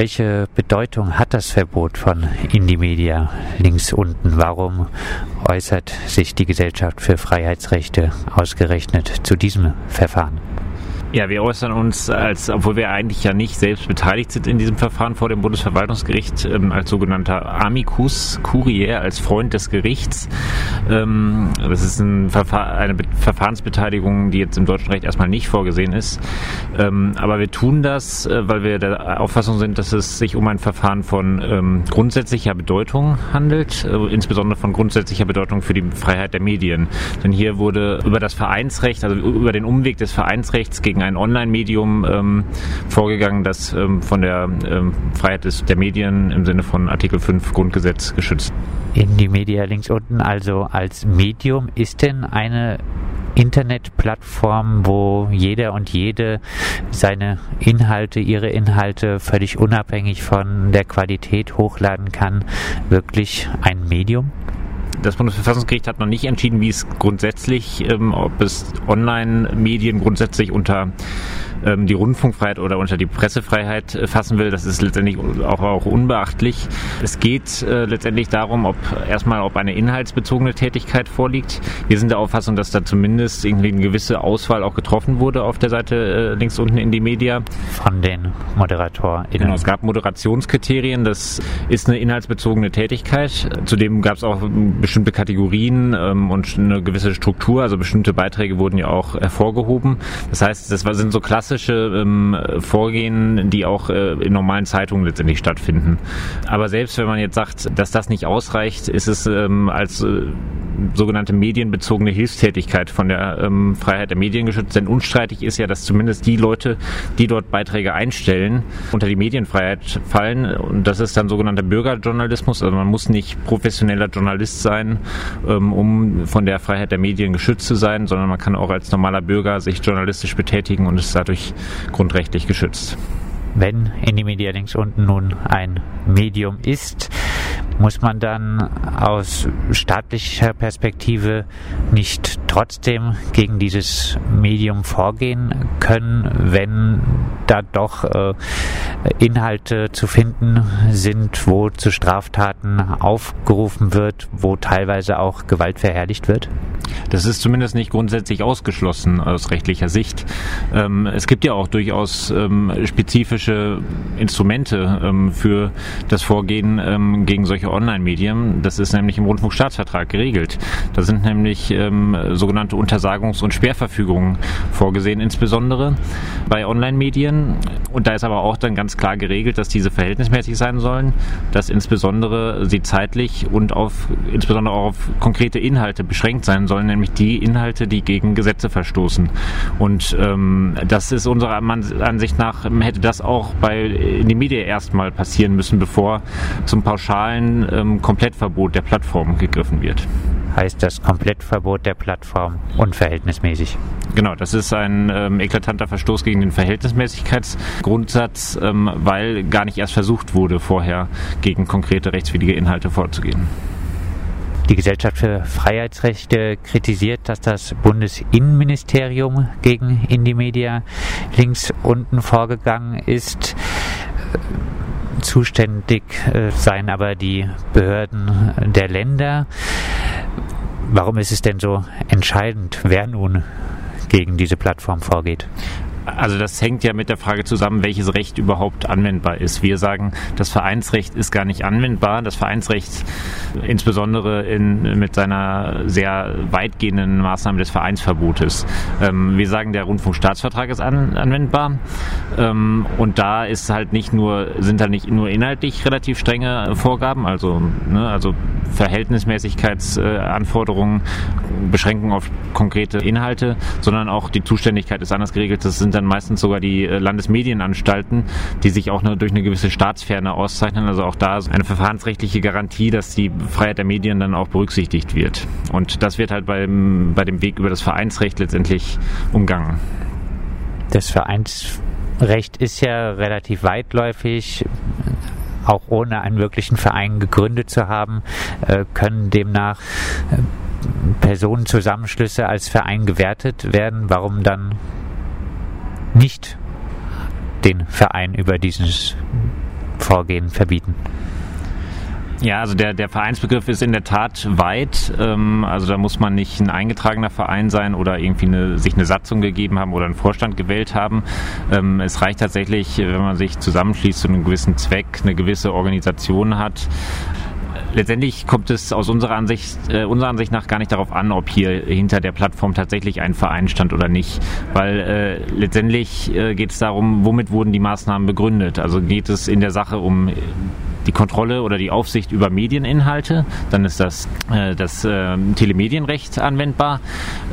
welche Bedeutung hat das Verbot von Indie Media links unten? Warum äußert sich die Gesellschaft für Freiheitsrechte ausgerechnet zu diesem Verfahren? Ja, wir äußern uns, als, obwohl wir eigentlich ja nicht selbst beteiligt sind in diesem Verfahren vor dem Bundesverwaltungsgericht, ähm, als sogenannter Amicus Curiae, als Freund des Gerichts. Ähm, das ist ein Verfahr eine Be Verfahrensbeteiligung, die jetzt im deutschen Recht erstmal nicht vorgesehen ist. Ähm, aber wir tun das, äh, weil wir der Auffassung sind, dass es sich um ein Verfahren von ähm, grundsätzlicher Bedeutung handelt, äh, insbesondere von grundsätzlicher Bedeutung für die Freiheit der Medien. Denn hier wurde über das Vereinsrecht, also über den Umweg des Vereinsrechts gegen gegen ein Online-Medium ähm, vorgegangen, das ähm, von der ähm, Freiheit des, der Medien im Sinne von Artikel 5 Grundgesetz geschützt. In die Media links unten, also als Medium, ist denn eine Internetplattform, wo jeder und jede seine Inhalte, ihre Inhalte völlig unabhängig von der Qualität hochladen kann, wirklich ein Medium? Das Bundesverfassungsgericht hat noch nicht entschieden, wie es grundsätzlich, ähm, ob es Online-Medien grundsätzlich unter ähm, die Rundfunkfreiheit oder unter die Pressefreiheit äh, fassen will, das ist letztendlich auch, auch unbeachtlich. Es geht äh, letztendlich darum, ob erstmal, ob eine inhaltsbezogene Tätigkeit vorliegt. Wir sind der Auffassung, dass da zumindest irgendwie eine gewisse Auswahl auch getroffen wurde auf der Seite äh, links unten in die Media. Von den ModeratorInnen. Genau, es gab Moderationskriterien, das ist eine inhaltsbezogene Tätigkeit. Zudem gab es auch bestimmte Kategorien ähm, und eine gewisse Struktur, also bestimmte Beiträge wurden ja auch hervorgehoben. Das heißt, das sind so klassische klassische ähm, Vorgehen, die auch äh, in normalen Zeitungen letztendlich stattfinden. Aber selbst wenn man jetzt sagt, dass das nicht ausreicht, ist es ähm, als äh, sogenannte medienbezogene Hilfstätigkeit von der ähm, Freiheit der Medien geschützt. Denn unstreitig ist ja, dass zumindest die Leute, die dort Beiträge einstellen, unter die Medienfreiheit fallen. Und das ist dann sogenannter Bürgerjournalismus. Also man muss nicht professioneller Journalist sein, ähm, um von der Freiheit der Medien geschützt zu sein, sondern man kann auch als normaler Bürger sich journalistisch betätigen und ist dadurch natürlich grundrechtlich geschützt. Wenn Indie-Media links unten nun ein Medium ist, muss man dann aus staatlicher Perspektive nicht trotzdem gegen dieses Medium vorgehen können, wenn da doch äh, Inhalte zu finden sind, wo zu Straftaten aufgerufen wird, wo teilweise auch Gewalt verherrlicht wird? Das ist zumindest nicht grundsätzlich ausgeschlossen aus rechtlicher Sicht. Ähm, es gibt ja auch durchaus ähm, spezifische Instrumente ähm, für das Vorgehen gegen solche Online-Medien. Das ist nämlich im Rundfunkstaatsvertrag geregelt. Da sind nämlich sogenannte Untersagungs- und Sperrverfügungen vorgesehen, insbesondere bei Online-Medien. Und da ist aber auch dann ganz klar geregelt, dass diese verhältnismäßig sein sollen, dass insbesondere sie zeitlich und auf insbesondere auch auf konkrete Inhalte beschränkt sein sollen, nämlich die Inhalte, die gegen Gesetze verstoßen. Und ähm, das ist unserer Ansicht nach, hätte das auch bei in die Medien erstmal passieren müssen, bevor zum pauschalen ähm, Komplettverbot der Plattform gegriffen wird heißt das Komplettverbot der Plattform unverhältnismäßig. Genau, das ist ein ähm, eklatanter Verstoß gegen den Verhältnismäßigkeitsgrundsatz, ähm, weil gar nicht erst versucht wurde, vorher gegen konkrete rechtswidrige Inhalte vorzugehen. Die Gesellschaft für Freiheitsrechte kritisiert, dass das Bundesinnenministerium gegen Indie-Media links unten vorgegangen ist. Zuständig äh, seien aber die Behörden der Länder. Warum ist es denn so entscheidend, wer nun gegen diese Plattform vorgeht? Also das hängt ja mit der Frage zusammen, welches Recht überhaupt anwendbar ist. Wir sagen, das Vereinsrecht ist gar nicht anwendbar. Das Vereinsrecht, insbesondere in, mit seiner sehr weitgehenden Maßnahme des Vereinsverbotes. Ähm, wir sagen, der Rundfunkstaatsvertrag ist an, anwendbar. Ähm, und da ist halt nicht nur, sind da nicht nur inhaltlich relativ strenge Vorgaben, also, ne, also Verhältnismäßigkeitsanforderungen, Beschränkungen auf konkrete Inhalte, sondern auch die Zuständigkeit ist anders geregelt. Das sind dann meistens sogar die äh, Landesmedienanstalten, die sich auch durch eine gewisse Staatsferne auszeichnen. Also auch da eine verfahrensrechtliche Garantie, dass die Freiheit der Medien dann auch berücksichtigt wird. Und das wird halt beim, bei dem Weg über das Vereinsrecht letztendlich umgangen. Das Vereinsrecht ist ja relativ weitläufig auch ohne einen wirklichen Verein gegründet zu haben, äh, können demnach äh, Personenzusammenschlüsse als Verein gewertet werden. Warum dann nicht den Verein über dieses Vorgehen verbieten? Ja, also der, der Vereinsbegriff ist in der Tat weit. Ähm, also da muss man nicht ein eingetragener Verein sein oder irgendwie eine, sich eine Satzung gegeben haben oder einen Vorstand gewählt haben. Ähm, es reicht tatsächlich, wenn man sich zusammenschließt zu einem gewissen Zweck, eine gewisse Organisation hat letztendlich kommt es aus unserer Ansicht, äh, unserer Ansicht nach gar nicht darauf an, ob hier hinter der Plattform tatsächlich ein Verein stand oder nicht. Weil äh, letztendlich äh, geht es darum, womit wurden die Maßnahmen begründet. Also geht es in der Sache um die Kontrolle oder die Aufsicht über Medieninhalte, dann ist das äh, das äh, Telemedienrecht anwendbar.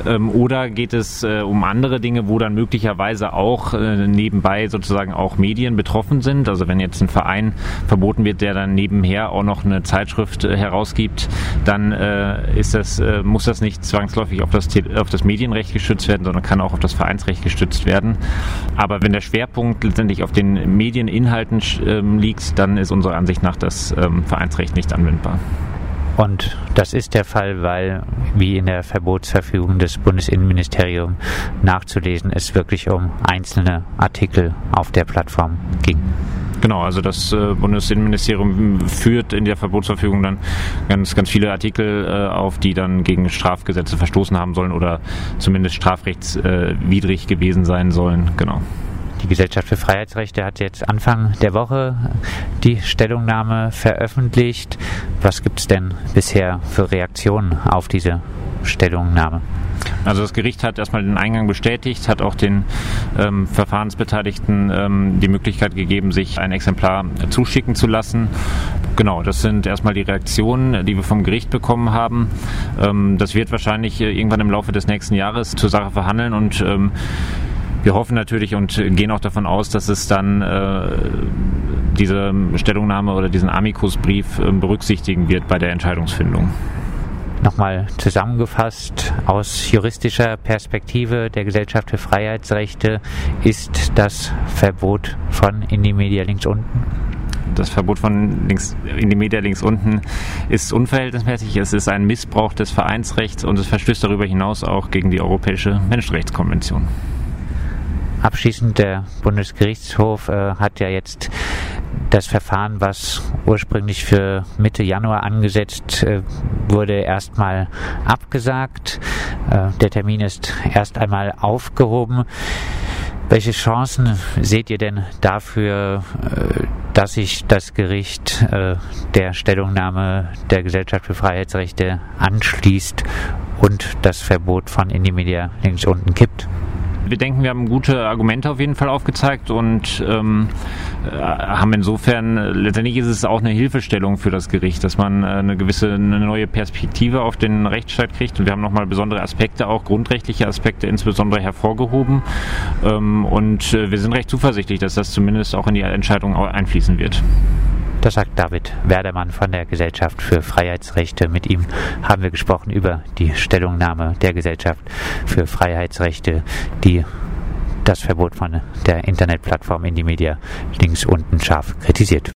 Ähm, oder geht es äh, um andere Dinge, wo dann möglicherweise auch äh, nebenbei sozusagen auch Medien betroffen sind. Also wenn jetzt ein Verein verboten wird, der dann nebenher auch noch eine Zeitschrift äh, herausgibt, dann äh, ist das, muss das nicht zwangsläufig auf das, auf das Medienrecht gestützt werden, sondern kann auch auf das Vereinsrecht gestützt werden. Aber wenn der Schwerpunkt letztendlich auf den Medieninhalten ähm, liegt, dann ist unsere Ansicht nach das ähm, Vereinsrecht nicht anwendbar. Und das ist der Fall, weil, wie in der Verbotsverfügung des Bundesinnenministeriums nachzulesen, es wirklich um einzelne Artikel auf der Plattform ging. Genau, also das äh, Bundesinnenministerium führt in der Verbotsverfügung dann ganz, ganz viele Artikel äh, auf, die dann gegen Strafgesetze verstoßen haben sollen oder zumindest strafrechtswidrig äh, gewesen sein sollen. Genau. Die Gesellschaft für Freiheitsrechte hat jetzt Anfang der Woche die Stellungnahme veröffentlicht. Was gibt es denn bisher für Reaktionen auf diese Stellungnahme? Also das Gericht hat erstmal den Eingang bestätigt, hat auch den ähm, Verfahrensbeteiligten ähm, die Möglichkeit gegeben, sich ein Exemplar zuschicken zu lassen. Genau, das sind erstmal die Reaktionen, die wir vom Gericht bekommen haben. Ähm, das wird wahrscheinlich äh, irgendwann im Laufe des nächsten Jahres zur Sache verhandeln und ähm, wir hoffen natürlich und gehen auch davon aus, dass es dann äh, diese Stellungnahme oder diesen Amicus-Brief äh, berücksichtigen wird bei der Entscheidungsfindung. Nochmal zusammengefasst, aus juristischer Perspektive der Gesellschaft für Freiheitsrechte ist das Verbot von Indie-Media links unten? das Verbot von links, in die Media links unten ist unverhältnismäßig. Es ist ein Missbrauch des Vereinsrechts und es verstößt darüber hinaus auch gegen die Europäische Menschenrechtskonvention. Abschließend, der Bundesgerichtshof äh, hat ja jetzt das Verfahren, was ursprünglich für Mitte Januar angesetzt äh, wurde, erstmal abgesagt. Äh, der Termin ist erst einmal aufgehoben. Welche Chancen seht ihr denn dafür, äh, dass sich das Gericht äh, der Stellungnahme der Gesellschaft für Freiheitsrechte anschließt und das Verbot von Indie-Media links unten kippt? Wir denken, wir haben gute Argumente auf jeden Fall aufgezeigt und ähm, äh, haben insofern, letztendlich ist es auch eine Hilfestellung für das Gericht, dass man äh, eine gewisse, eine neue Perspektive auf den Rechtsstaat kriegt und wir haben nochmal besondere Aspekte, auch grundrechtliche Aspekte insbesondere hervorgehoben ähm, und äh, wir sind recht zuversichtlich, dass das zumindest auch in die Entscheidung einfließen wird. Das sagt David Werdermann von der Gesellschaft für Freiheitsrechte. Mit ihm haben wir gesprochen über die Stellungnahme der Gesellschaft für Freiheitsrechte, die das Verbot von der Internetplattform Indie Media links unten scharf kritisiert.